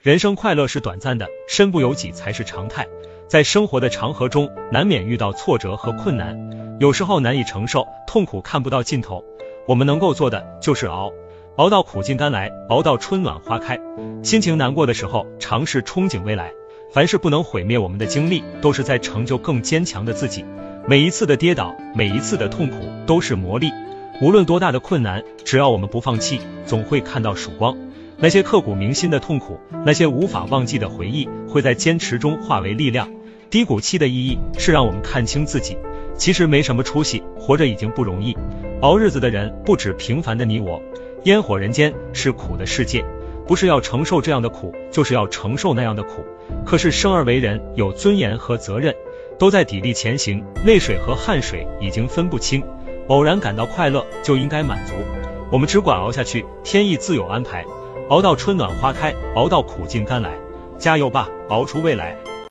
人生快乐是短暂的，身不由己才是常态。在生活的长河中，难免遇到挫折和困难，有时候难以承受，痛苦看不到尽头。我们能够做的就是熬，熬到苦尽甘来，熬到春暖花开。心情难过的时候，尝试憧憬未来。凡是不能毁灭我们的经历，都是在成就更坚强的自己。每一次的跌倒，每一次的痛苦，都是磨砺。无论多大的困难，只要我们不放弃，总会看到曙光。那些刻骨铭心的痛苦，那些无法忘记的回忆，会在坚持中化为力量。低谷期的意义是让我们看清自己，其实没什么出息，活着已经不容易。熬日子的人不止平凡的你我，烟火人间是苦的世界，不是要承受这样的苦，就是要承受那样的苦。可是生而为人，有尊严和责任，都在砥砺前行，泪水和汗水已经分不清。偶然感到快乐就应该满足，我们只管熬下去，天意自有安排。熬到春暖花开，熬到苦尽甘来，加油吧，熬出未来。